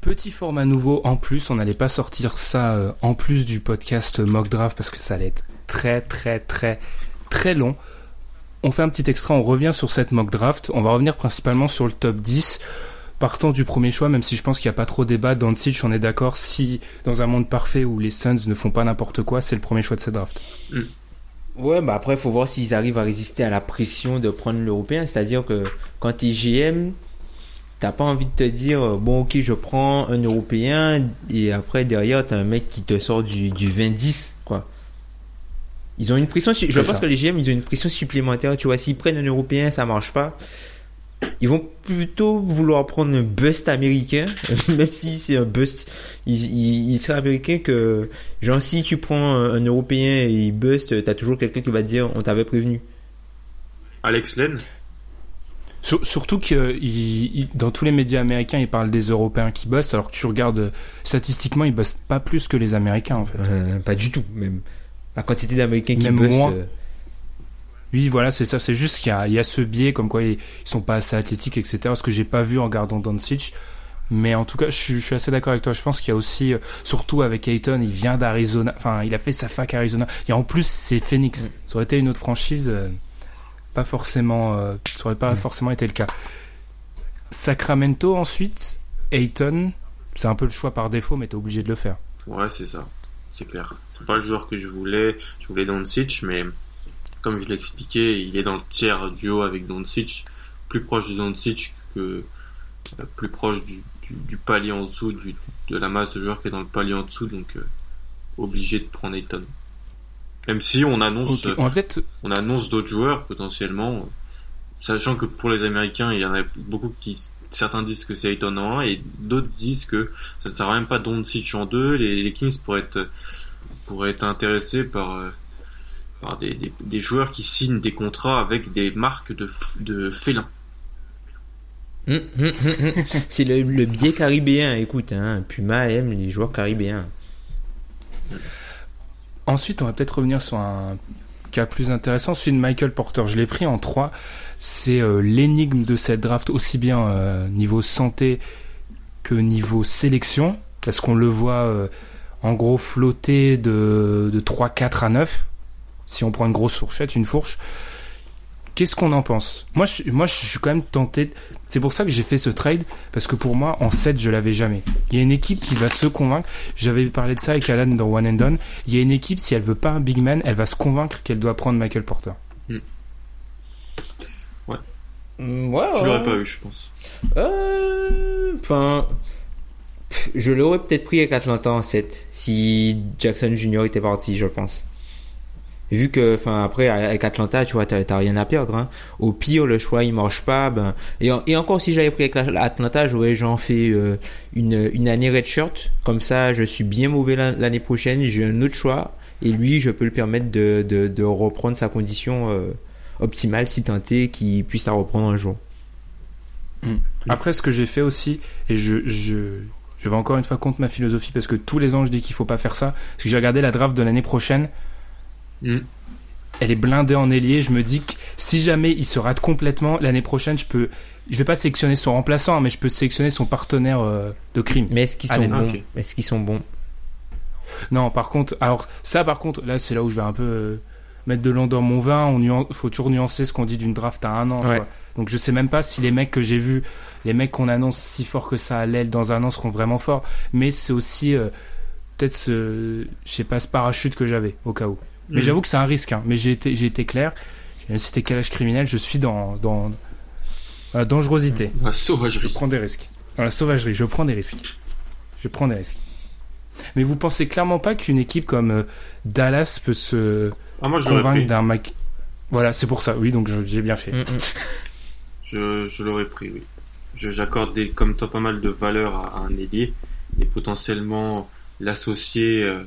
Petit format nouveau en plus, on n'allait pas sortir ça euh, en plus du podcast Mock Draft parce que ça allait être très très très très long. On fait un petit extra, on revient sur cette mock draft. On va revenir principalement sur le top 10. Partant du premier choix, même si je pense qu'il n'y a pas trop débat, dans site, on est d'accord, si dans un monde parfait où les Suns ne font pas n'importe quoi, c'est le premier choix de cette draft. Mm. Ouais, bah après, il faut voir s'ils arrivent à résister à la pression de prendre l'européen. C'est-à-dire que quand es GM, t'as pas envie de te dire, euh, bon, ok, je prends un européen, et après, derrière, t'as un mec qui te sort du, du 20-10, quoi. Ils ont une pression, je pense que les GM, ils ont une pression supplémentaire. Tu vois, s'ils prennent un européen, ça marche pas. Ils vont plutôt vouloir prendre un bust américain, même si c'est un bust, il, il, serait américain que, genre, si tu prends un, européen et il bust, t'as toujours quelqu'un qui va dire, on t'avait prévenu. Alex Len? Surtout que dans tous les médias américains, ils parlent des Européens qui bustent, alors que tu regardes statistiquement, ils bustent pas plus que les Américains en fait. Euh, pas du tout, même la quantité d'Américains qui Même moins. Euh. Oui, voilà, c'est ça. C'est juste qu'il y, y a, ce biais, comme quoi ils, sont pas assez athlétiques, etc. Ce que j'ai pas vu en regardant Doncic. Mais en tout cas, je, suis assez d'accord avec toi. Je pense qu'il y a aussi, euh, surtout avec Ayton, il vient d'Arizona. Enfin, il a fait sa fac à Arizona. Et en plus, c'est Phoenix. Mm. Ça aurait été une autre franchise, pas forcément, ça aurait pas mm. forcément été le cas. Sacramento ensuite, Ayton, c'est un peu le choix par défaut, mais t'es obligé de le faire. Ouais, c'est ça c'est clair. C'est pas le joueur que je voulais. Je voulais Doncic, mais comme je l'ai expliqué, il est dans le tiers duo avec Doncic, plus proche de Doncic que euh, plus proche du, palier en dessous, de la masse de joueurs qui est dans le palier en dessous, donc euh, obligé de prendre Ayton. Même si on annonce, on, annonce d'autres joueurs potentiellement, sachant que pour les Américains, il y en a beaucoup qui certains disent que c'est Ayton en 1 et d'autres disent que ça ne sert même pas Doncic en 2. Les, les, Kings pourraient être, pourraient être intéressés par, euh, par des, des, des, joueurs qui signent des contrats avec des marques de, de félins. Hum, hum, hum, c'est le, le, biais caribéen, écoute, hein, Puma aime les joueurs caribéens. Ensuite, on va peut-être revenir sur un cas plus intéressant, celui de Michael Porter. Je l'ai pris en 3 c'est euh, l'énigme de cette draft aussi bien euh, niveau santé que niveau sélection. Parce qu'on le voit euh, en gros flotter de, de 3 4 à 9 si on prend une grosse fourchette une fourche qu'est-ce qu'on en pense? Moi je, moi je suis quand même tenté c'est pour ça que j'ai fait ce trade parce que pour moi en 7 je l'avais jamais il y a une équipe qui va se convaincre j'avais parlé de ça avec Alan dans One and Done il y a une équipe si elle veut pas un big man elle va se convaincre qu'elle doit prendre Michael Porter hmm. Mm, ouais, tu l'aurais pas eu, je pense. Euh, enfin, je l'aurais peut-être pris avec Atlanta en 7 si Jackson Jr. était parti, je pense. Vu que, enfin, après, avec Atlanta, tu vois, t'as rien à perdre. Hein. Au pire, le choix, il marche pas. Ben, et, encore, si j'avais pris avec Atlanta, j'aurais genre fait euh, une, une année redshirt. Comme ça, je suis bien mauvais l'année prochaine. J'ai un autre choix. Et lui, je peux le permettre de, de, de reprendre sa condition euh, optimal si tenté qu'il puisse la reprendre un jour. Hmm. Après, ce que j'ai fait aussi, et je, je, je vais encore une fois contre ma philosophie parce que tous les ans je dis qu'il faut pas faire ça, parce que j'ai regardé la draft de l'année prochaine. Hmm. Elle est blindée en ailier. Je me dis que si jamais il se rate complètement l'année prochaine, je peux, je vais pas sélectionner son remplaçant, hein, mais je peux sélectionner son partenaire euh, de crime. Mais est-ce qu'ils sont bons Est-ce qu'ils sont bons Non, par contre, alors ça, par contre, là, c'est là où je vais un peu euh, mettre de l'eau dans mon vin. On faut toujours nuancer ce qu'on dit d'une draft à un an. Donc je sais même pas si les mecs que j'ai vus, les mecs qu'on annonce si fort que ça à l'aile dans un an seront vraiment forts. Mais c'est aussi euh, peut-être ce, je sais pas, ce parachute que j'avais au cas où. Mais mm. j'avoue que c'est un risque. Hein. Mais j'ai été, j'ai été clair. Même si c'était calage criminel, je suis dans, dans la dangerosité. La sauvagerie. Je prends des risques. Dans la sauvagerie, je prends des risques. Je prends des risques. Mais vous pensez clairement pas qu'une équipe comme euh, Dallas peut se ah, moi, je convaincre d'un mec. Voilà, c'est pour ça. Oui, donc j'ai bien fait. Mm, mm. Je, je l'aurais pris, oui. J'accorde comme toi pas mal de valeur à, un ailier et potentiellement l'associer. Euh,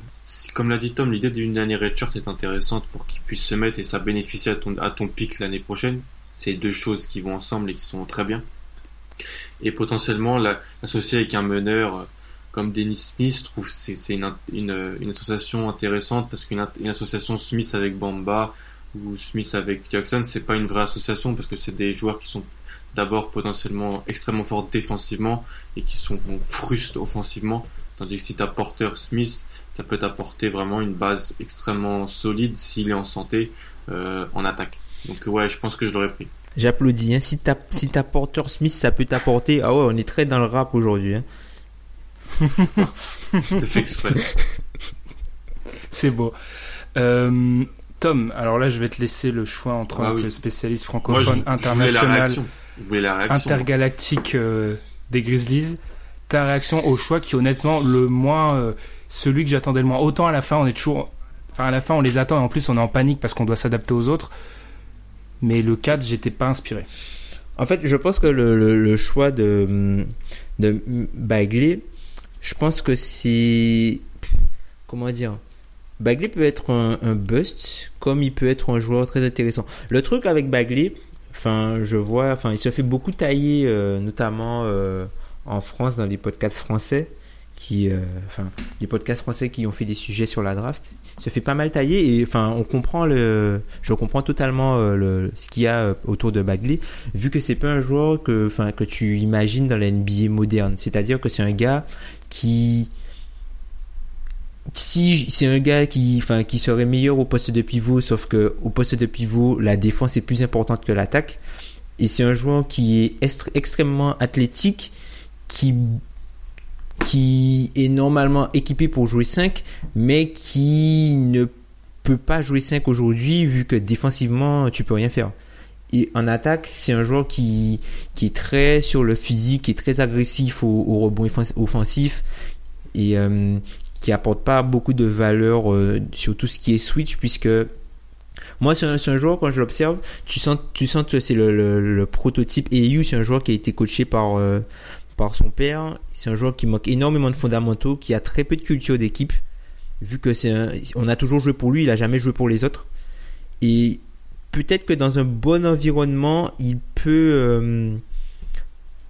comme l'a dit Tom, l'idée d'une année redshirt est intéressante pour qu'il puisse se mettre et ça bénéficie à ton, à ton pic l'année prochaine. C'est deux choses qui vont ensemble et qui sont très bien. Et potentiellement l'associer avec un meneur euh, comme Dennis Smith, je trouve c'est une, une, association intéressante parce qu'une une association Smith avec Bamba ou Smith avec Jackson, c'est pas une vraie association parce que c'est des joueurs qui sont d'abord potentiellement extrêmement forts défensivement et qui sont frustes offensivement. Tandis que si t'as Porter Smith, ça peut t'apporter vraiment une base extrêmement solide s'il est en santé euh, en attaque. Donc ouais, je pense que je l'aurais pris. J'applaudis. Hein. Si t'as si Porter Smith, ça peut t'apporter. Ah ouais, on est très dans le rap aujourd'hui. Hein. C'est fait exprès. C'est beau. Euh, Tom, alors là, je vais te laisser le choix entre ah, spécialiste francophone international, intergalactique euh, des Grizzlies. Ta réaction au choix qui, honnêtement, le moins, euh, celui que j'attendais le moins. Autant à la fin, on est toujours, enfin à la fin, on les attend et en plus, on est en panique parce qu'on doit s'adapter aux autres. Mais le 4, j'étais pas inspiré. En fait, je pense que le, choix de, de Bagley, je pense que c'est comment dire Bagley peut être un, bust comme il peut être un joueur très intéressant. Le truc avec Bagley, enfin, je vois, enfin, il se fait beaucoup tailler, euh, notamment euh, en France dans les podcasts français, qui, euh, enfin, les podcasts français qui ont fait des sujets sur la draft. Se fait pas mal tailler et, enfin, on comprend le, je comprends totalement le, ce qu'il y a autour de Bagley, vu que c'est pas un joueur que, enfin, que tu imagines dans la NBA moderne. C'est-à-dire que c'est un gars qui si c'est un gars qui, enfin, qui serait meilleur au poste de pivot, sauf que au poste de pivot, la défense est plus importante que l'attaque. Et c'est un joueur qui est extrêmement athlétique, qui, qui est normalement équipé pour jouer 5, mais qui ne peut pas jouer 5 aujourd'hui, vu que défensivement, tu peux rien faire. Et en attaque, c'est un joueur qui, qui est très sur le physique, qui est très agressif au, rebond offensif et euh, qui apporte pas beaucoup de valeur euh, sur tout ce qui est switch puisque moi c'est un, un, joueur quand je l'observe tu sens tu sens que c'est le, le, prototype EU c'est un joueur qui a été coaché par euh, par son père. C'est un joueur qui manque énormément de fondamentaux qui a très peu de culture d'équipe vu que c'est on a toujours joué pour lui il a jamais joué pour les autres. Et peut-être que dans un bon environnement il peut euh,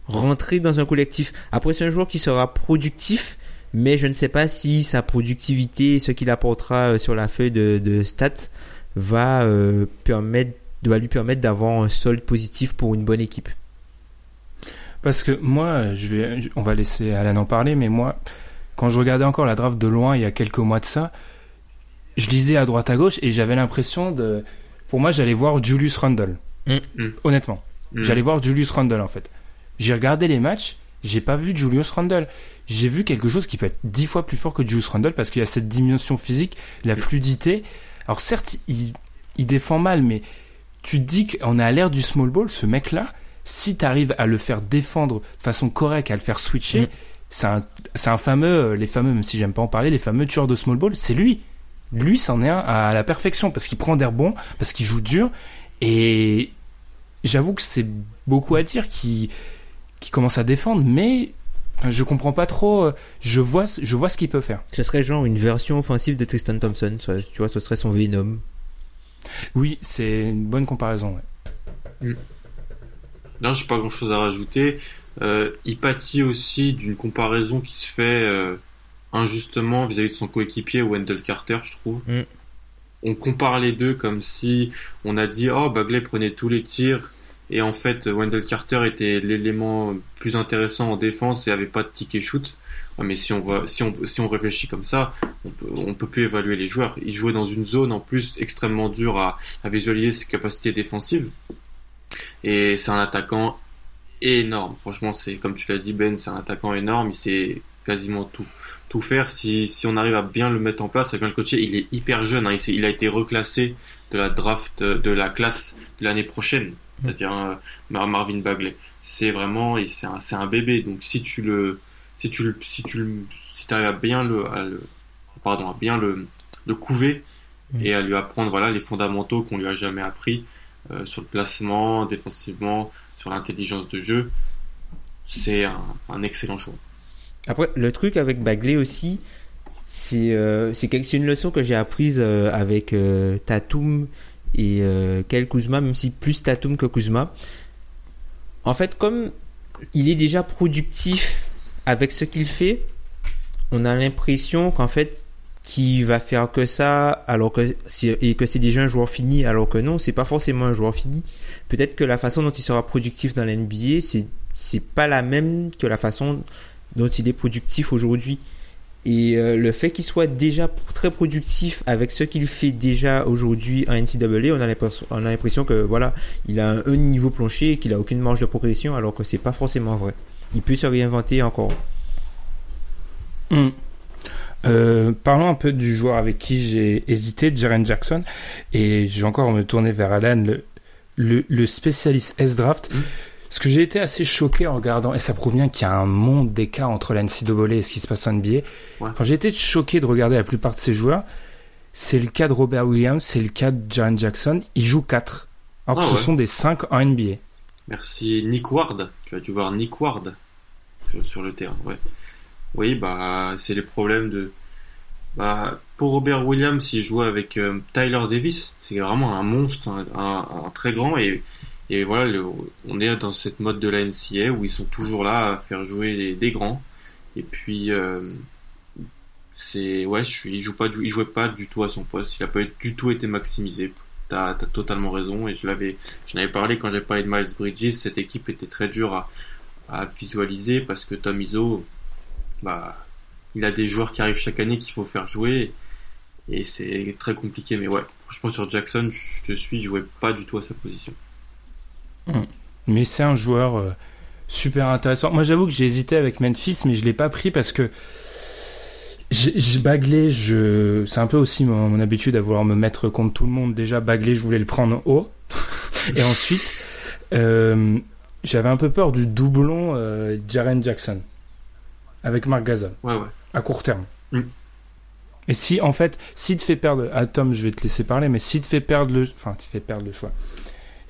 rentrer dans un collectif. Après c'est un joueur qui sera productif mais je ne sais pas si sa productivité, ce qu'il apportera euh, sur la feuille de, de stats, va euh, permettre, doit lui permettre d'avoir un solde positif pour une bonne équipe. Parce que moi, je vais, on va laisser Alan en parler, mais moi, quand je regardais encore la draft de loin il y a quelques mois de ça, je lisais à droite à gauche et j'avais l'impression de, pour moi, j'allais voir Julius Randle. Mm. Mm. Honnêtement, mm. j'allais voir Julius Randle en fait. J'ai regardé les matchs, j'ai pas vu Julius Randle j'ai vu quelque chose qui peut être dix fois plus fort que Julius Randle parce qu'il y a cette dimension physique, la fluidité. Alors certes, il, il défend mal, mais tu te dis qu'on est à l'ère du small ball, ce mec-là, si tu arrives à le faire défendre de façon correcte, à le faire switcher, mm. c'est un, un, fameux, euh, les fameux, même si j'aime pas en parler, les fameux tueurs de small ball, c'est lui. Lui, c'en est un à la perfection parce qu'il prend d'air bon, parce qu'il joue dur. Et j'avoue que c'est beaucoup à dire qui, qui commence à défendre, mais je comprends pas trop. Euh, je vois, je vois ce qu'il peut faire. Ce serait genre une version offensive de Tristan Thompson. Tu vois, ce serait son Venom. Oui, c'est une bonne comparaison. Ouais. Mm. Non, j'ai pas grand chose à rajouter. Euh, il pâtit aussi d'une comparaison qui se fait euh, injustement vis-à-vis de son coéquipier Wendell Carter, je trouve. Mm. On compare les deux comme si on a dit oh Bagley prenait tous les tirs et en fait, Wendell Carter était l'élément plus intéressant en défense et avait pas de ticket shoot. Mais si on, voit, si, on, si on réfléchit comme ça, on peut, on peut plus évaluer les joueurs. Il jouait dans une zone en plus extrêmement dure à, à visualiser ses capacités défensives. Et c'est un attaquant énorme. Franchement, c'est comme tu l'as dit Ben, c'est un attaquant énorme. Il sait quasiment tout tout faire. Si, si on arrive à bien le mettre en place, à bien le coacher, il est hyper jeune. Hein. Il, il, a été reclassé de la draft de la classe de l'année prochaine c'est-à-dire euh, Marvin Bagley. C'est vraiment, c'est un, un, bébé. Donc si tu le, si tu le, si tu le, si arrives à bien le, pardon, à bien le, le couver et à lui apprendre voilà les fondamentaux qu'on lui a jamais appris euh, sur le placement, défensivement, sur l'intelligence de jeu, c'est un, excellent choix. Après, le truc avec Bagley aussi, c'est euh, une leçon que j'ai apprise euh, avec Tatum et Kel Kuzma, même si plus Tatum que Kuzma. En fait, comme il est déjà productif avec ce qu'il fait, on a l'impression qu'en fait, qui va faire que ça alors que et que c'est déjà un joueur fini alors que non c'est pas forcément un joueur fini peut-être que la façon dont il sera productif dans l'NBA c'est c'est pas la même que la façon dont il est productif aujourd'hui et euh, le fait qu'il soit déjà très productif avec ce qu'il fait déjà aujourd'hui en NCAA, on a l'impression, on a l'impression que voilà, il a un, niveau plancher et qu'il a aucune marge de progression, alors que c'est pas forcément vrai. Il peut se réinventer encore. Hmm. Euh, parlons un peu du joueur avec qui j'ai hésité, Jaren Jackson, et j'ai encore me tourner vers Alan, le, le, spécialiste S-Draft. Hmm. Ce que j'ai été assez choqué en regardant, et ça prouve bien qu'il y a un monde d'écart entre la NCAA et ce qui se passe en NBA. J'ai été choqué de regarder la plupart de ces joueurs, c'est le cas de Robert Williams, c'est le cas de Jaren Jackson. Ils jouent 4. Alors que ah ce sont des 5 en NBA. Merci Nick Ward. Tu as dû voir Nick Ward sur, le terrain. Ouais. Oui, bah, c'est les problèmes de. Bah, pour Robert Williams, il jouait avec euh, Tyler Davis. C'est vraiment un monstre, un très grand. Et voilà, on est dans cette mode de la NCA où ils sont toujours là à faire jouer des, grands. Et puis, euh, c'est ouais, il joue pas, il jouait pas du tout à son poste. Il a pas du tout été maximisé. T'as as totalement raison. Et je l'avais, je n'avais parlé quand j'ai parlé de Miles Bridges. Cette équipe était très dure à, à visualiser parce que Tom Izzo, bah, il a des joueurs qui arrivent chaque année qu'il faut faire jouer. Et c'est très compliqué. Mais ouais, franchement sur Jackson, je te suis, il jouait pas du tout à sa position. Mm. Mais c'est un joueur euh, super intéressant. Moi, j'avoue que j'ai hésité avec Memphis, mais je l'ai pas pris parce que je Bagley, je, c'est un peu aussi mon, habitude à vouloir me mettre contre tout le monde. Déjà, Bagley, je voulais le prendre haut. Et ensuite, euh, j'avais un peu peur du doublon euh, Jaren Jackson avec Mark Gasol. Ouais, ouais. À court terme. Mm. Et si, en fait, si te fait perdre, à Tom, je vais te laisser parler, mais si te fait perdre le, enfin, te fait perdre le choix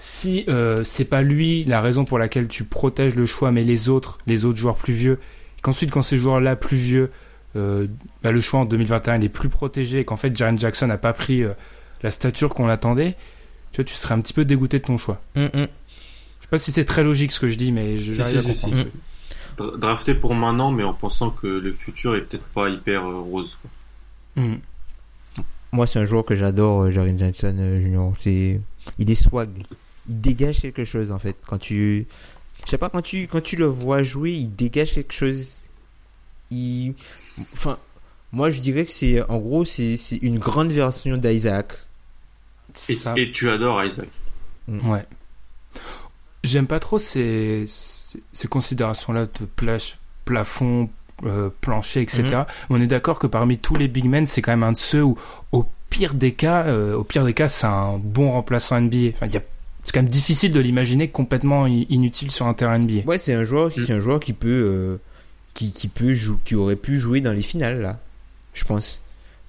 si euh, c'est pas lui la raison pour laquelle tu protèges le choix, mais les autres, les autres joueurs plus vieux, qu'ensuite quand ces joueurs-là plus vieux, euh, bah, le choix en 2021 il est plus protégé, et qu'en fait Jaren Jackson n'a pas pris euh, la stature qu'on attendait, tu vois, tu serais un petit peu dégoûté de ton choix. Mm, mm. Je sais pas si c'est très logique ce que je dis, mais j'arrive à comprendre. Mm. Drafté pour maintenant, mais en pensant que le futur est peut-être pas hyper rose. Moi, c'est un joueur que j'adore, Jaren Jackson Junior. C'est, il est swag il dégage quelque chose en fait. Quand tu, je sais pas, quand tu, quand tu le vois jouer, il dégage quelque chose. Il, enfin, moi je dirais que c'est, en gros, c'est, c'est une grande version d'Isaac. Et, et, tu adores Isaac. Mm. Ouais. J'aime pas trop ces, ces, considérations-là de plage, plafond, euh, plancher, etc. Mm-hmm. On est d'accord que parmi tous les big men, c'est quand même un de ceux où, au pire des cas, euh, au pire des cas, c'est un bon remplaçant NBA. Enfin, c'est quand même difficile de l'imaginer complètement inutile sur un terrain NBA. Ouais, c'est un joueur, qui, mm. un joueur qui peut, euh, qui, qui peut qui aurait pu jouer dans les finales là, je pense.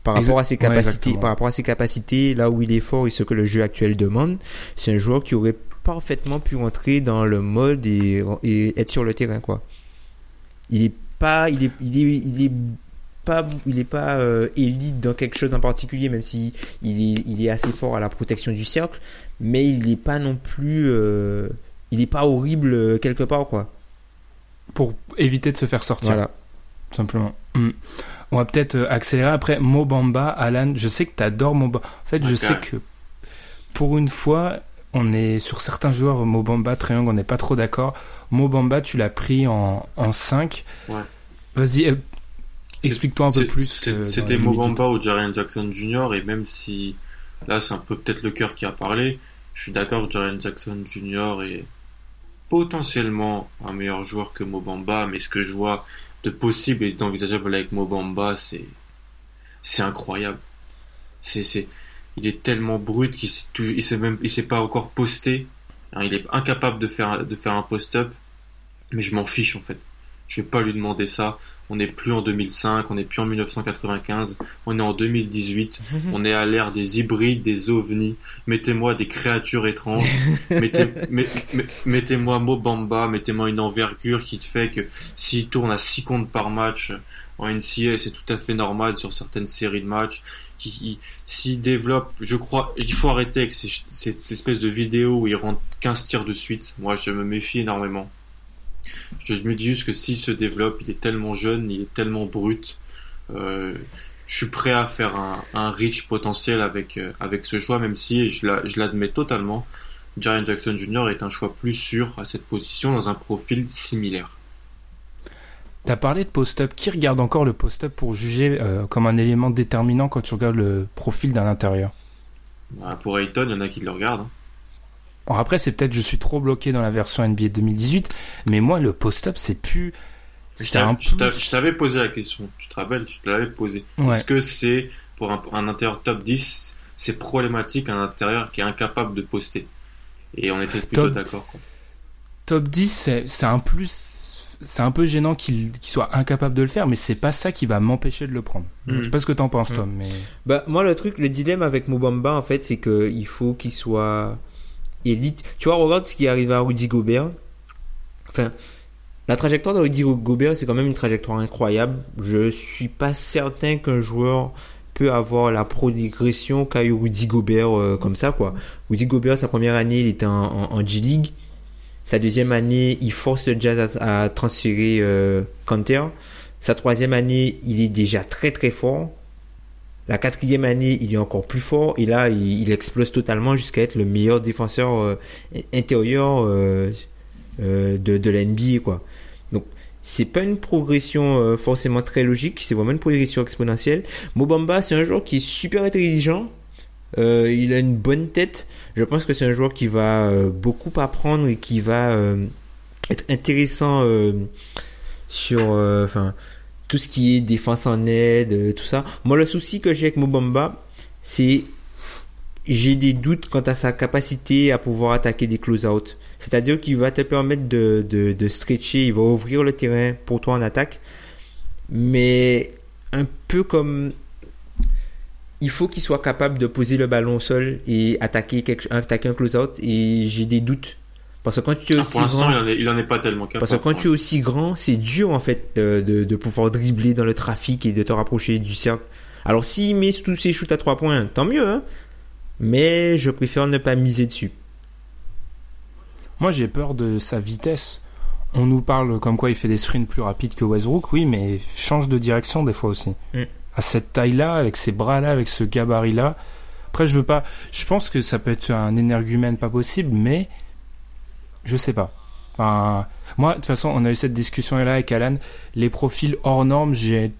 Par rapport à ses capacités, par rapport à ses capacités, là où il est fort et ce que le jeu actuel demande, c'est un joueur qui aurait parfaitement pu rentrer dans le mode et, et être sur le terrain quoi. Il est pas, il est, il est, il est pas, il est pas euh, élite dans quelque chose en particulier, même si il est, il est assez fort à la protection du cercle, mais il n'est pas non plus, euh, il n'est pas horrible euh, quelque part quoi. Pour éviter de se faire sortir. Voilà. Simplement. Hmm. On va peut-être accélérer après. Mobamba, Alan, je sais que tu adores Mobamba. En fait, je sais que pour une fois, on est sur certains joueurs Mobamba, Triangle, on n'est pas trop d'accord. Mobamba, tu l'as pris en, en 5. Ouais. Vas-y, Explique-toi un peu plus. C'était Mobamba ou Jarian Jackson Jr. et même si là c'est un peu peut-être le cœur qui a parlé, je suis d'accord que Jarian Jackson Jr. est potentiellement un meilleur joueur que Mobamba, mais ce que je vois de possible et d'envisageable avec Mobamba, c'est c'est incroyable. C'est il est tellement brut qu'il s'est il s'est même il s'est pas encore posté. il est incapable de faire de faire un post-up, mais je m'en fiche en fait Je vais pas lui demander ça. On n'est plus en 2005, on n'est plus en 1995, on est en 2018. on est à l'ère des hybrides, des ovnis. Mettez-moi des créatures étranges. mettez, mettez-moi Mobamba, mettez-moi une envergure qui te fait que s'il tourne à 6 comptes par match en NCA, c'est tout à fait normal sur certaines séries de matchs. Qui, s'il développe, je crois, il faut arrêter avec cette espèce de vidéo où il rentre 15 tirs de suite. Moi, je me méfie énormément. Je me dis juste que s'il se développe, il est tellement jeune, il est tellement brut. Euh, je suis prêt à faire un, un reach potentiel avec, euh, avec ce choix, même si je l'admets totalement. Jaren Jackson Jr. est un choix plus sûr à cette position dans un profil similaire. T'as parlé de post-up. Qui regarde encore le post-up pour juger euh, comme un élément déterminant quand tu regardes le profil d'un intérieur? Bah, Pour Ayton, il y en a qui le regardent. Hein. Bon, après, c'est peut-être je suis trop bloqué dans la version NBA 2018, mais moi, le post-up, c'est plus. Je t'avais posé la question, tu te rappelles, je te l'avais posé. Est-ce que c'est, pour un, intérieur top 10, c'est problématique un intérieur qui est incapable de poster? Et on était plutôt d'accord. Top 10, c'est un plus. C'est un peu gênant qu'il soit incapable de le faire, mais c'est pas ça qui va m'empêcher de le prendre. Je sais pas ce que t'en penses. Tom. Mais... Bah, moi, le truc, le dilemme avec Mobamba, en fait, c'est qu'il faut qu'il soit élite. Tu vois, regarde ce qui est arrivé à Rudy Gobert. Enfin, la trajectoire de Rudy Gobert, c'est quand même une trajectoire incroyable. Je suis pas certain qu'un joueur peut avoir la progression qu'a eu Rudy Gobert euh, comme ça, quoi. Rudy Gobert, sa première année, il était en, G-League. Sa deuxième année, il force le Jazz à, transférer euh, Canter. Sa troisième année, il est déjà très très fort. La quatrième année, il est encore plus fort et là, il, explose totalement jusqu'à être le meilleur défenseur euh, intérieur euh, euh, de, de la NBA, quoi. Donc, c'est pas une progression forcément très logique, c'est vraiment une progression exponentielle. Mobamba, c'est un joueur qui est super intelligent. Il a une bonne tête. Je pense que c'est un joueur qui va beaucoup apprendre et qui va être intéressant sur, enfin tout ce qui est défense en aide, euh, tout ça. Moi, le souci que j'ai avec Mobamba, c'est j'ai des doutes quant à sa capacité à pouvoir attaquer des close-out. C'est-à-dire qu'il va te permettre de, de, de, stretcher, il va ouvrir le terrain pour toi en attaque. Mais un peu comme... Il faut qu'il soit capable de poser le ballon au sol et attaquer, quelque, attaquer un close-out. Et j'ai des doutes parce que quand tu es ah, aussi grand, il en, est, pas tellement capable. Parce que quand tu es aussi grand, c'est dur en fait de, de, pouvoir dribbler dans le trafic et de te rapprocher du cercle. Alors s'il met tous ses shoots à 3 points, tant mieux. Hein Mais je préfère ne pas miser dessus. Moi j'ai peur de sa vitesse. On nous parle comme quoi il fait des sprints plus rapides que Westbrook, oui, mais change de direction des fois aussi. Mm. À cette taille-là, avec ces bras-là, avec ce gabarit-là. Après, je veux pas. Je pense que ça peut être un énergumène pas possible, mais je sais pas. Enfin, moi, de toute façon, on a eu cette discussion là avec Alan. Les profils hors normes, j'ai,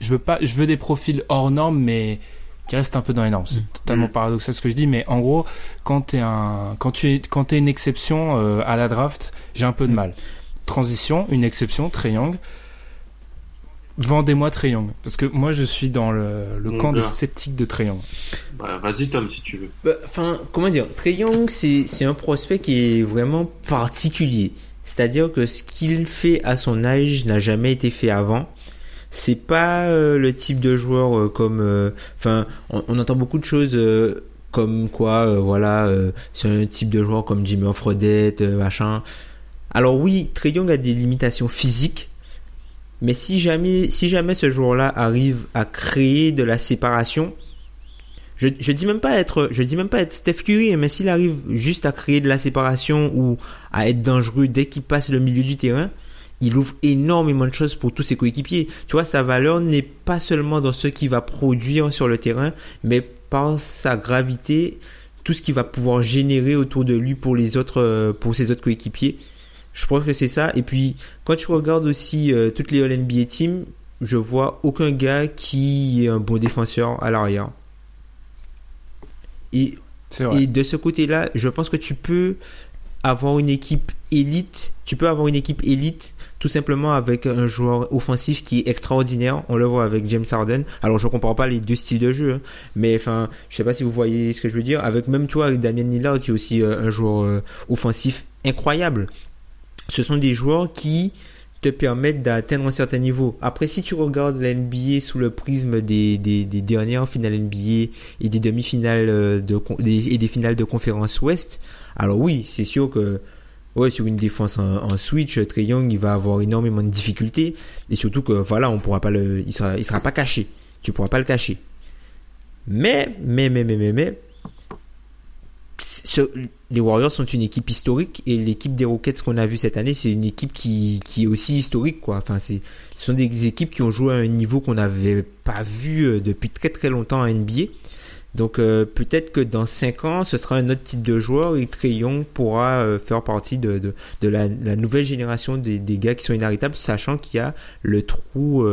je veux pas, je veux des profils hors normes, mais qui restent un peu dans les normes. C'est mm. totalement mm. paradoxal ce que je dis, mais en gros, quand t'es un, quand tu es, quand t'es une exception euh, à la draft, j'ai un peu de mm. mal. Transition, une exception, triangle vendez-moi Young Parce que moi, je suis dans le, camp des sceptiques de Young Bah, vas-y, Tom, si tu veux. Bah, enfin, comment dire Young c'est un prospect qui est vraiment particulier. C'est-à-dire que ce qu'il fait à son âge n'a jamais été fait avant. C'est pas euh, le type de joueur euh, comme. Euh, enfin, on, entend beaucoup de choses comme quoi, voilà, c'est un type de joueur comme Jimmy Fredette, machin. Alors oui, Young a des limitations physiques mais si jamais, si jamais ce joueur-là arrive à créer de la séparation, je, je dis même pas être, je dis même pas être Steph Curry, mais s'il arrive juste à créer de la séparation ou à être dangereux dès qu'il passe le milieu du terrain, il ouvre énormément de choses pour tous ses coéquipiers. Tu vois, sa valeur n'est pas seulement dans ce qu'il va produire sur le terrain, mais par sa gravité, tout ce qu'il va pouvoir générer autour de lui pour les autres, pour ses autres coéquipiers. Je pense que c'est ça. Et puis, quand tu regardes aussi euh, toutes les All-NBA teams, je vois aucun gars qui est un bon défenseur à l'arrière. Et, et de ce côté-là, je pense que tu peux avoir une équipe élite. Tu peux avoir une équipe élite tout simplement avec un joueur offensif qui est extraordinaire. On le voit avec James Harden. Alors je comprends pas les deux styles de jeu, hein. mais enfin, je sais pas si vous voyez ce que je veux dire. Avec même toi, avec Damien Lillard qui est aussi euh, un joueur euh, offensif incroyable ce sont des joueurs qui te permettent d'atteindre un certain niveau. Après, si tu regardes la sous le prisme des, des, des dernières finales NBA et des demi-finales euh, de, et des finales de conférence Ouest, alors oui, c'est sûr que ouais, sur une défense en, switch, Trey Young, il va avoir énormément de difficultés et surtout que voilà, on pourra pas le, il sera, il sera pas caché. Tu pourras pas le cacher. Mais, mais, mais, mais, mais, mais, les Warriors sont une équipe historique et l'équipe des Rockets qu'on a vu cette année, c'est une équipe qui, est aussi historique, quoi. Enfin, ce sont des équipes qui ont joué à un niveau qu'on n'avait pas vu euh, depuis très très longtemps à NBA. Donc euh, peut-être que dans 5 ans, ce sera un autre type de joueur et Trey Young pourra euh, faire partie de, la, nouvelle génération des, des, gars qui sont inarrêtables, sachant qu'il y a le trou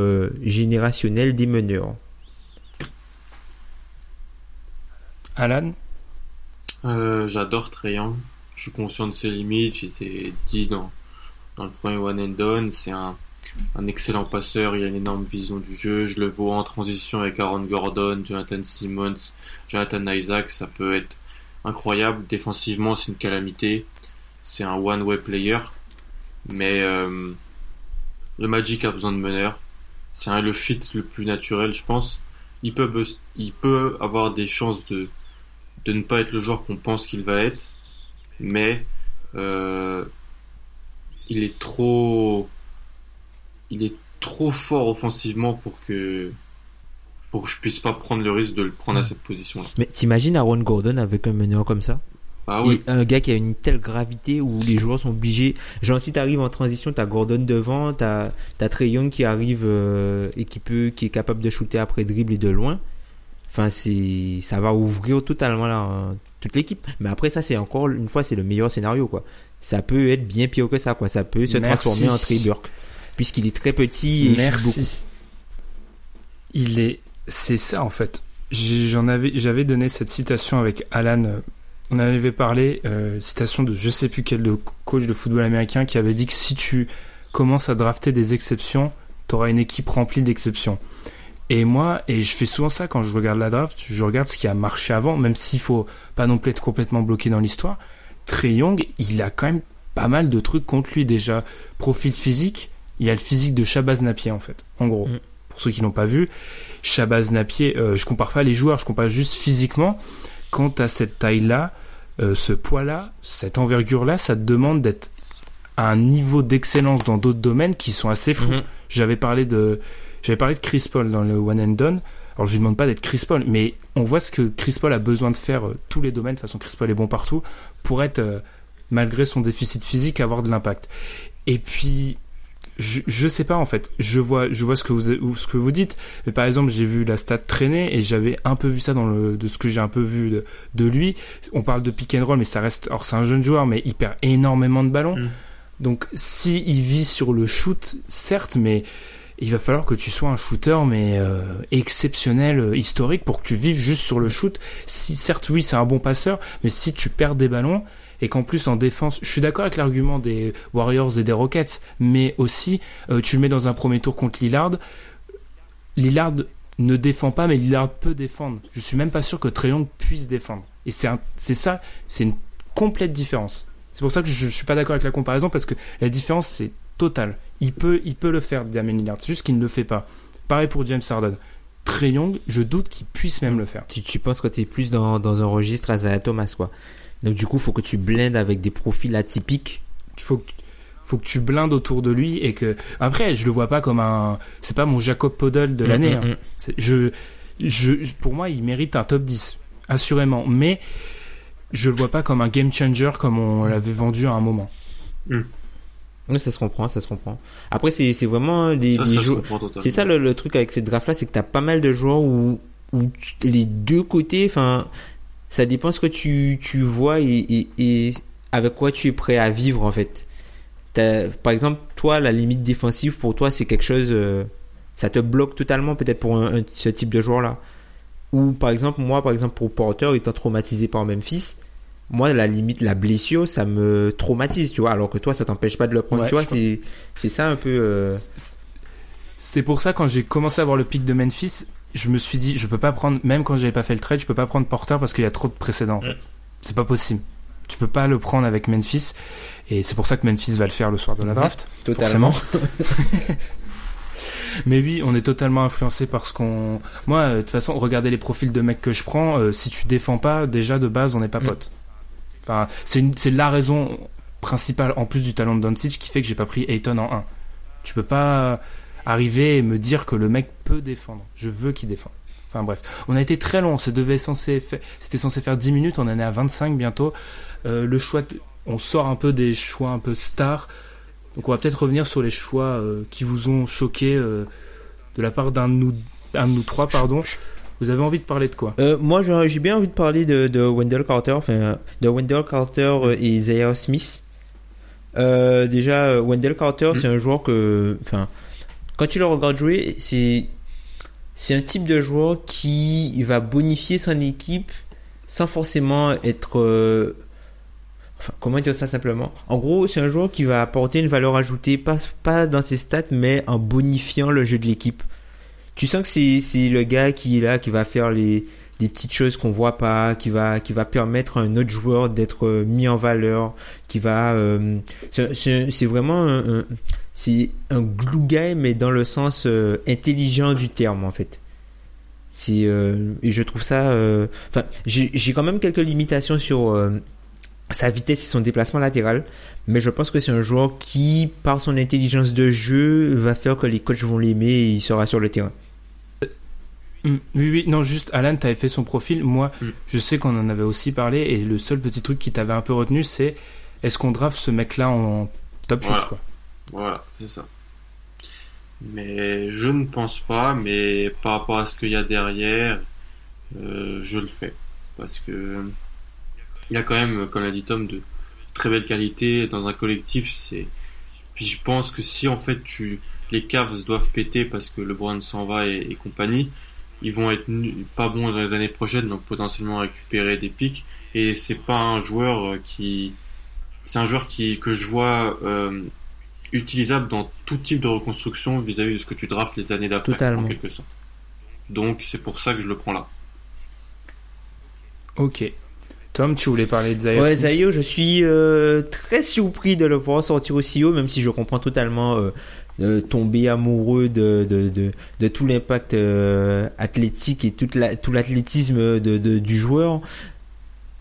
générationnel des meneurs. Alan? Euh, J'adore Trayan. Je suis conscient de ses limites. J'ai dit dans, dans le premier One and Done. C'est un, un excellent passeur. Il a une énorme vision du jeu. Je le vois en transition avec Aaron Gordon, Jonathan Simmons, Jonathan Isaac. Ça peut être incroyable. Défensivement, c'est une calamité. C'est un one-way player. Mais euh, le Magic a besoin de meneur. C'est le fit le plus naturel, je pense. Il peut, il peut avoir des chances de, de ne pas être le joueur qu'on pense qu'il va être, mais euh, il est trop, il est trop fort offensivement pour que pour que je puisse pas prendre le risque de le prendre à cette position-là. Mais t'imagines Aaron Gordon avec un meneur comme ça? Ah oui. Et un gars qui a une telle gravité où les joueurs sont obligés. Genre si t'arrives en transition, t'as Gordon devant, t'as as Trey Young qui arrive euh, et qui peut, qui est capable de shooter après dribble et de loin. Enfin, c'est, ça va ouvrir totalement la, toute l'équipe. Mais après, ça, c'est encore une fois, c'est le meilleur scénario, quoi. Ça peut être bien pire que ça, quoi. Ça peut se transformer en Trey Burke. Puisqu'il est très petit et Merci. Il est, c'est ça, en fait. J'en avais, j'avais donné cette citation avec Alan. Euh, on en avait parlé, euh, citation de je sais plus quel coach de football américain qui avait dit que si tu commences à drafter des exceptions, t'auras une équipe remplie d'exceptions. Et moi, et je fais souvent ça quand je regarde la draft, je regarde ce qui a marché avant, même s'il faut pas non plus être complètement bloqué dans l'histoire. Trey Young, il a quand même pas mal de trucs contre lui déjà. Profil physique, il a le physique de Shabazz Napier en fait, en gros. Mm. Pour ceux qui n'ont pas vu, Shabazz Napier, euh, je compare pas les joueurs, je compare juste physiquement. Quand à cette taille-là, euh, ce poids-là, cette envergure-là, ça te demande d'être à un niveau d'excellence dans d'autres domaines qui sont assez fous. Mm-hmm. J'avais parlé de j'avais parlé de Chris Paul dans le One and Done. Alors je lui demande pas d'être Chris Paul, mais on voit ce que Chris Paul a besoin de faire euh, tous les domaines. De toute façon, Chris Paul est bon partout pour être, euh, malgré son déficit physique, avoir de l'impact. Et puis, je, je sais pas en fait. Je vois, je vois ce que vous, ce que vous dites. Mais par exemple, j'ai vu la stat traîner et j'avais un peu vu ça dans le, de ce que j'ai un peu vu de, de, lui. On parle de pick and roll, mais ça reste, alors c'est un jeune joueur, mais il perd énormément de ballons. Mm. Donc, si il vit sur le shoot, certes, mais il va falloir que tu sois un shooter mais euh, exceptionnel, euh, historique pour que tu vives juste sur le shoot. Si certes oui c'est un bon passeur, mais si tu perds des ballons et qu'en plus en défense, je suis d'accord avec l'argument des Warriors et des Rockets, mais aussi euh, tu le mets dans un premier tour contre Lillard. Lillard ne défend pas, mais Lillard peut défendre. Je suis même pas sûr que Trayon puisse défendre. Et c'est ça, c'est une complète différence. C'est pour ça que je, je suis pas d'accord avec la comparaison parce que la différence c'est total. Il peut, il peut le faire, Damien Lillard. C'est juste qu'il ne le fait pas. Pareil pour James Harden. Très Young, je doute qu'il puisse même le faire. Tu, tu penses que tu es plus dans, dans un registre à Thomas, quoi. Donc du coup, il faut que tu blindes avec des profils atypiques. Il faut que, faut que tu blindes autour de lui et que après, je le vois pas comme un, c'est pas mon Jacob Podol de mm, l'année. Mm, hein. mm. Je, je, pour moi, il mérite un top 10, assurément. Mais je le vois pas comme un game changer comme on l'avait vendu à un moment. Oui, ça se comprend, ça se comprend. Après, c'est, vraiment des, joueurs. C'est ça le, truc avec cette draft là, c'est que t'as pas mal de joueurs où, où les deux côtés, enfin, ça dépend ce que tu, tu vois et, et, et, avec quoi tu es prêt à vivre en fait. Par exemple, toi, la limite défensive pour toi, c'est quelque chose, euh, ça te bloque totalement peut-être pour un, ce type de joueur là. Ou par exemple, moi, par exemple, pour Porter, étant traumatisé par Memphis, moi, la limite, la blessure, ça me traumatise, tu vois, alors que toi, ça t'empêche pas de le prendre, tu vois, c'est, c'est ça un peu. Euh, c'est pour ça, quand j'ai commencé à voir le pic de Memphis, je me suis dit, je peux pas prendre, même quand j'avais pas fait le trade, je peux pas prendre Porter parce qu'il y a trop de précédents. C'est pas possible. tu peux pas le prendre avec Memphis. Et c'est pour ça que Memphis va le faire le soir de la Mhm. draft. Totalement. Mais oui, on est totalement influencé par ce qu'on. Moi, euh, de toute façon, regardez les profils de mecs que je prends. euh, si tu défends pas, déjà de base, on n'est pas Mm. potes. C'est la raison principale, en plus du talent de Doncic, qui fait que j'ai pas pris Ayton en 1. Tu peux pas arriver et me dire que le mec peut défendre. Je veux qu'il défende. Enfin bref, on a été très long. C'était censé, censé faire 10 minutes. On en est à 25 bientôt. Euh, le choix, on sort un peu des choix un peu stars. Donc on va peut-être revenir sur les choix euh, qui vous ont choqué euh, de la part d'un de nous trois, pardon. Vous avez envie de parler de quoi? Euh, moi, j'ai bien envie de parler de, de Wendell Carter, enfin, de Wendell Carter et Zaire Smith. Euh, déjà, Wendell Carter, Mm. c'est un joueur que, enfin, quand tu le regardes jouer, c'est, c'est un type de joueur qui va bonifier son équipe sans forcément être, euh, enfin, comment dire ça simplement? En gros, c'est un joueur qui va apporter une valeur ajoutée, pas, pas dans ses stats, mais en bonifiant le jeu de l'équipe. Tu sens que c'est, c'est le gars qui est là, qui va faire les, les petites choses qu'on voit pas, qui va, qui va permettre à un autre joueur d'être euh, mis en valeur, qui va, euh, c'est, vraiment un, un- c'est un glue guy, mais dans le sens euh, intelligent du terme, en fait. C'est, euh, et je trouve ça, euh, enfin, j'ai, j'ai quand même quelques limitations sur, euh, sa vitesse et son déplacement latéral, mais je pense que c'est un joueur qui, par son intelligence de jeu, va faire que les coachs vont l'aimer et il sera sur le terrain. Mm, Oui, oui, non, juste Alan, t'avais fait son profil. Moi, Mm. je sais qu'on en avait aussi parlé. Et le seul petit truc qui t'avait un peu retenu, c'est est-ce qu'on draft ce mec-là en top Voilà. quoi? Voilà, c'est ça. Mais je ne pense pas, mais par rapport à ce qu'il y a derrière, euh, je le fais. Parce que il y a quand même, comme l'a dit Tom, de très belles qualités dans un collectif. C'est puis je pense que si en fait tu les Cavs doivent péter parce que LeBron s'en va et, et compagnie, ils vont être pas bons dans les années prochaines, donc potentiellement récupérer des pics. Et c'est pas un joueur euh, qui, c'est un joueur qui que je vois euh, utilisable dans tout type de reconstruction vis-à-vis de ce que tu drafts les années d'après, Totalement. en quelque sorte. Donc c'est pour ça que je le prends là. Ok. Tom, tu voulais parler de Zaire Ouais, Zayo, je suis euh, très surpris de le voir sortir aussi haut, même si je comprends totalement euh, de tomber amoureux de, de, de, de tout l'impact euh, athlétique et toute la, tout l'athlétisme de, de, du joueur.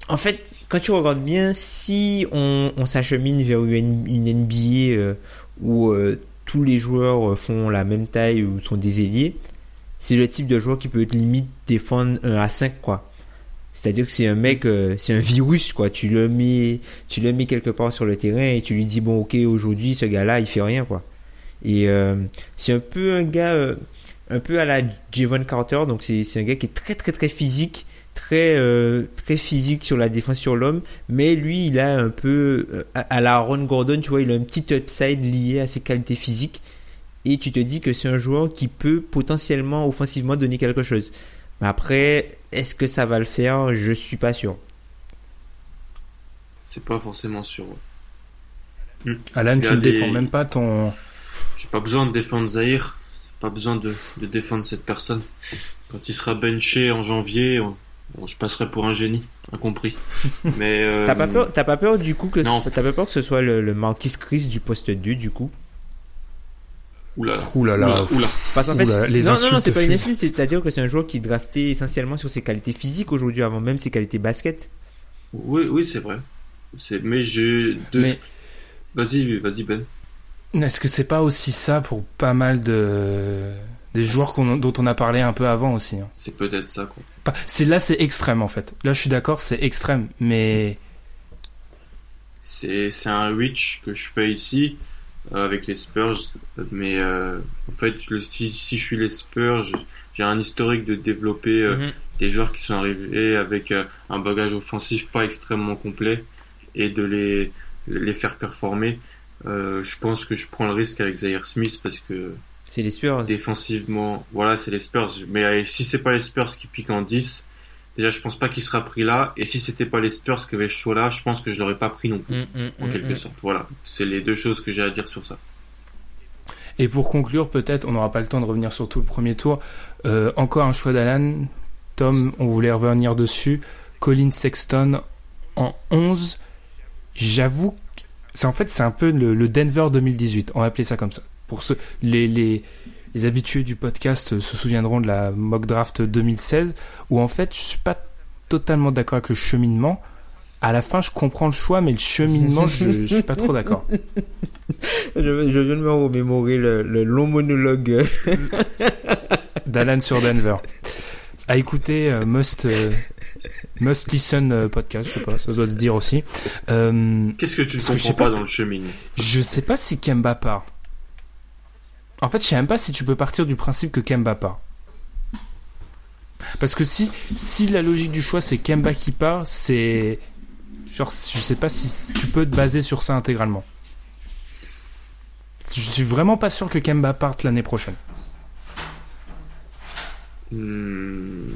En fait, quand tu regardes bien, si on, on s'achemine vers une, une NBA euh, où euh, tous les joueurs font la même taille ou sont des ailiers, c'est le type de joueur qui peut être limite défendre 1 à 5, quoi. C'est-à-dire que c'est un mec, euh, c'est un virus, quoi. Tu le mets, tu le mets quelque part sur le terrain et tu lui dis bon, ok, aujourd'hui, ce gars-là, il fait rien, quoi. Et euh, c'est un peu un gars, euh, un peu à la Javon Carter. Donc c'est c'est un gars qui est très très très physique, très euh, très physique sur la défense sur l'homme. Mais lui, il a un peu euh, à, la Ron Gordon, tu vois, il a un petit upside lié à ses qualités physiques. Et tu te dis que c'est un joueur qui peut potentiellement offensivement donner quelque chose. Mais après, est-ce que ça va le faire? Je suis pas sûr. C'est pas forcément sûr. Alan, tu ne défends même pas ton. J'ai pas besoin de défendre Zahir, pas besoin de, de défendre cette personne. Quand il sera benché en janvier, on- on- je passerai pour un génie, incompris. Mais euh, T'as pas peur, t'as pas peur du coup que Non. t'as pas peur que ce soit le, le Marquis Chris du poste 2 du coup? Oulala. Ouh là là. Oula, oula. Parce qu'en fait, les non, non, non, c'est pas une insulte, c'est-à-dire que c'est un joueur qui est drafté essentiellement sur ses qualités physiques aujourd'hui, avant même ses qualités basket. Oui, oui, c'est vrai. C'est, mais j'ai deux. Mais Vas-y, vas-y Ben. Est-ce que c'est pas aussi ça pour pas mal de des joueurs qu'on- dont on a parlé un peu avant aussi hein C'est peut-être ça quoi. Pas- C'est là, c'est extrême en fait. Là, je suis d'accord, c'est extrême, mais C'est, c'est un reach que je fais ici euh, avec les Spurs, mais euh, en fait, si, si je suis les Spurs, j'ai un historique de développer euh, Mhm. des joueurs qui sont arrivés avec euh, un bagage offensif pas extrêmement complet et de les, les faire performer. Euh, je pense que je prends le risque avec Zaire Smith parce que C'est les Spurs. défensivement, voilà, c'est les Spurs. Mais euh, si c'est pas les Spurs qui piquent en 10, déjà je pense pas qu'il sera pris là. Et si c'était pas les Spurs qui avaient ce choix là, je pense que je l'aurais pas pris non plus, Mm, mm, en mm, quelque mm. sorte. Voilà, c'est les deux choses que j'ai à dire sur ça. Et pour conclure, peut-être, on n'aura pas le temps de revenir sur tout le premier tour. Euh, encore un choix d'Alan. Tom, on voulait revenir dessus. Colin Sexton en 11. j'avoue, que c'est en fait c'est un peu le, le Denver 2018. On va appeler ça comme ça. Pour ceux, les, les, les habitués du podcast se souviendront de la mock draft 2016 où en fait je suis pas totalement d'accord avec le cheminement. À la fin, je comprends le choix, mais le cheminement, je, je suis pas trop d'accord. je, je viens de me remémorer le, le long monologue. D'Alan sur Denver. À écouter, euh, must, euh, must listen euh, podcast, je sais pas, ça doit se dire aussi. Euh, Qu'est-ce que tu ne comprends sais pas pas, si- dans le cheminement je sais pas si Kemba part. En fait, je sais même pas si tu peux partir du principe que Kemba part. Parce que si, si la logique du choix c'est Kemba qui part, c'est. Genre, je sais pas si tu peux te baser sur ça intégralement. Je suis vraiment pas sûr que Kemba parte l'année prochaine. Hmm.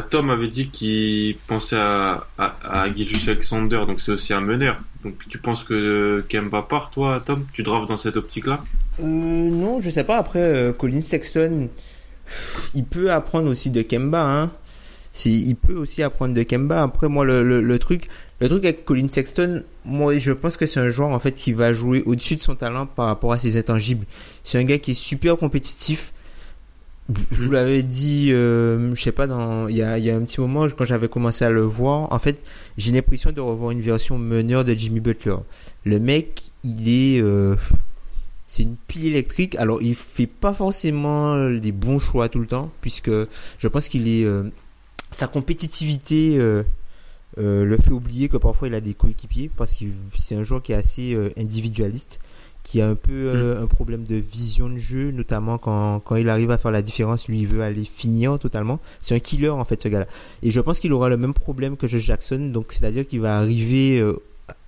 Tom avait dit qu'il pensait à, à, à Alexander, donc c'est aussi un meneur. Donc tu penses que Kemba part, toi, Tom? Tu drafts dans cette optique-là? Euh, non, je sais pas. Après, euh, Colin Sexton, il peut apprendre aussi de Kemba. Hein. Il peut aussi apprendre de Kemba. Après, moi, le, le, le truc, le truc avec Colin Sexton, moi, je pense que c'est un joueur en fait qui va jouer au-dessus de son talent par rapport à ses intangibles. C'est un gars qui est super compétitif. Je vous l'avais dit, euh, je sais pas, dans, il y a, il y a un petit moment quand j'avais commencé à le voir. En fait, j'ai l'impression de revoir une version meneur de Jimmy Butler. Le mec, il est, euh, c'est une pile électrique. Alors, il fait pas forcément les bons choix tout le temps, puisque je pense qu'il est euh, sa compétitivité le fait oublier que parfois il a des coéquipiers, parce que c'est un joueur qui est assez individualiste, qui a un peu euh, un problème de vision de jeu, notamment quand quand il arrive à faire la différence, lui il veut aller finir totalement. C'est un killer en fait ce gars-là. Et je pense qu'il aura le même problème que Josh Jackson, donc c'est-à-dire qu'il va arriver euh,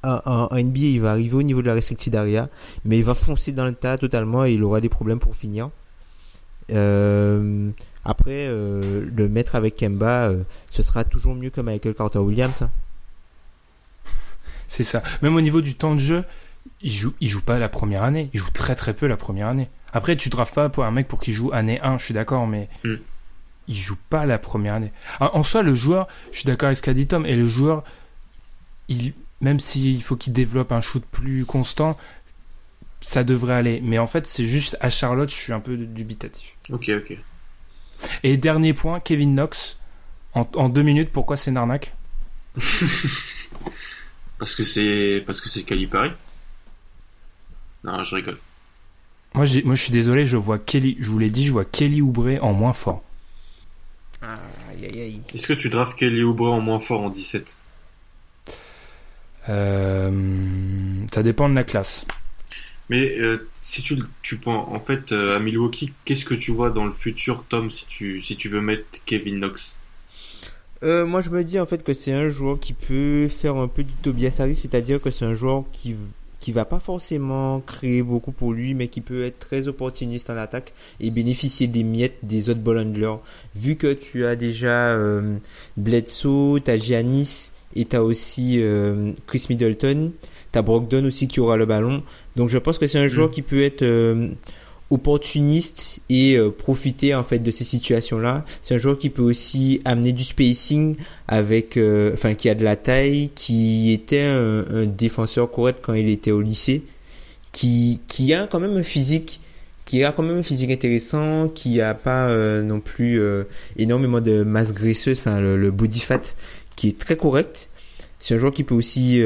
en, en NBA, il va arriver au niveau de la restricted area, mais il va foncer dans le tas totalement et il aura des problèmes pour finir. Euh, après, euh, le mettre avec Kemba, ce sera toujours mieux que Michael Carter Williams. hein. C'est ça. Même au niveau du temps de jeu, il joue, il joue pas la première année. Il joue très très peu la première année. Après, tu drafts pas pour un mec pour qu'il joue année 1, je suis d'accord, mais Mm. il joue pas la première année. En, en soi, le joueur, je suis d'accord avec ce qu'a dit Tom, et le joueur, il, même s'il faut qu'il développe un shoot plus constant, ça devrait aller. Mais en fait, c'est juste à Charlotte, je suis un peu dubitatif. Ok, ok. Et dernier point, Kevin Knox, en, en deux minutes, pourquoi c'est une arnaque? Parce que c'est parce que c'est Calipari Non, je rigole. Moi, j'ai- moi, je suis désolé, je vois Kelly, je vous l'ai dit, je vois Kelly Oubre en moins fort. Aïe, aïe, aïe. Est-ce que tu drafts Kelly Oubre en moins fort en 17 Euh, ça dépend de la classe. Mais euh, si tu, le- tu penses, en fait, euh, à Milwaukee, qu'est-ce que tu vois dans le futur, Tom, si tu, si tu veux mettre Kevin Knox? Euh, moi, je me dis en fait que c'est un joueur qui peut faire un peu du Tobias Harris, c'est-à-dire que c'est un joueur qui qui va pas forcément créer beaucoup pour lui, mais qui peut être très opportuniste en attaque et bénéficier des miettes des autres ball handlers. Vu que tu as déjà euh, Bledsoe, t'as Giannis et t'as aussi euh, Chris Middleton, t'as Brogdon aussi qui aura le ballon. Donc je pense que c'est un joueur qui peut être euh, opportuniste et euh, profiter en fait de ces situations-là. C'est un joueur qui peut aussi amener du spacing avec, euh, enfin qui a de la taille, qui était un, un défenseur correct quand il était au lycée, qui qui a quand même un physique, qui a quand même un physique intéressant, qui a pas euh, non plus euh, énormément de masse graisseuse, enfin le, le body fat qui est très correct. C'est un joueur qui peut aussi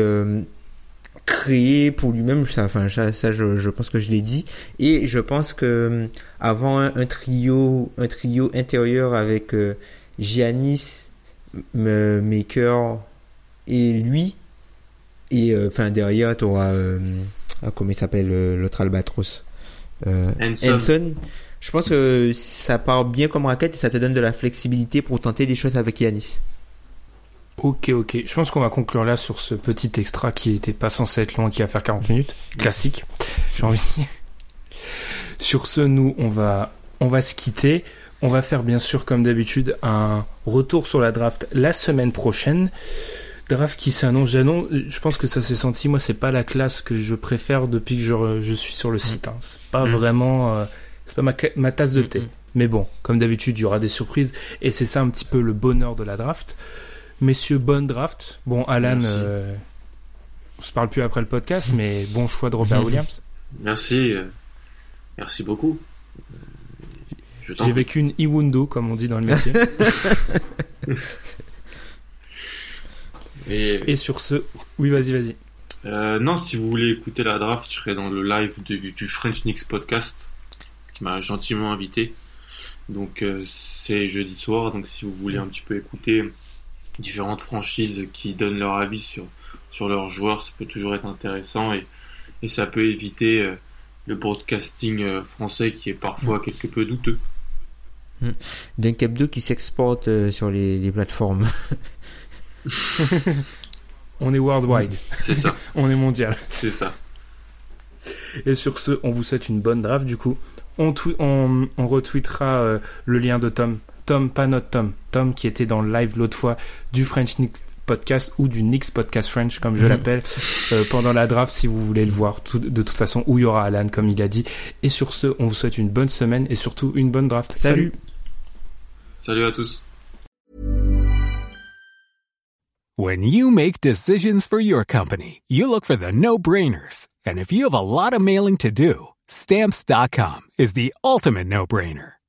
euh, créer pour lui-même, ça, enfin ça, ça, je, je pense que je l'ai dit, et je pense que euh, avant un, un trio, un trio intérieur avec euh, Giannis, M- Maker et lui, et euh, enfin derrière tu auras, comment il s'appelle euh, l'autre albatros, euh, Hanson. Hanson. Je pense que ça part bien comme raquette et ça te donne de la flexibilité pour tenter des choses avec Giannis. Ok, ok. Je pense qu'on va conclure là sur ce petit extra qui était pas censé être long, qui va faire 40 minutes. Classique. J'ai envie de dire. Sur ce, nous, on va, on va se quitter. On va faire bien sûr, comme d'habitude, un retour sur la draft la semaine prochaine. Draft qui s'annonce. J'annonce, je pense que ça s'est senti. Moi, c'est pas la classe que je préfère depuis que je, je suis sur le site. hein. C'est pas Mm. vraiment, euh, c'est pas ma, tasse de thé. Mm, mm. Mais bon, comme d'habitude, il y aura des surprises. Et c'est ça un petit peu le bonheur de la draft. Messieurs, bonne draft. Bon, Alan, euh, on se parle plus après le podcast, mais bon choix de Robert Williams. Merci, euh, merci beaucoup. Euh, J'ai vécu une Iwundo, comme on dit dans le métier. Et... sur ce, oui, vas-y, vas-y. Euh, non, si vous voulez écouter la draft, je serai dans le live du French Knicks podcast qui m'a gentiment invité. Donc c'est jeudi soir, donc si vous voulez un petit peu écouter différentes franchises qui donnent leur avis sur sur leurs joueurs, ça peut toujours être intéressant et, et ça peut éviter euh, le broadcasting euh, français qui est parfois mm. quelque peu douteux. Mmh. D'un Hebdo qui s'exporte euh, sur les, les plateformes. on est worldwide. C'est ça. on est mondial. C'est ça. Et sur ce, on vous souhaite une bonne draft du coup. On, on, on retweetera le lien de Tom. Tom, pas notre Tom. Tom qui était dans le live l'autre fois du French Knicks podcast ou du Knicks podcast French comme je mhm. l'appelle euh, pendant la draft si vous voulez le voir. De toute façon où il y aura Alan comme il a dit. Et sur ce on vous souhaite une bonne semaine et surtout une bonne draft. Salut. Salut. À tous. When you make decisions for your company you look for the no-brainers. And if you have a lot of mailing to do stamps.com is the ultimate no-brainer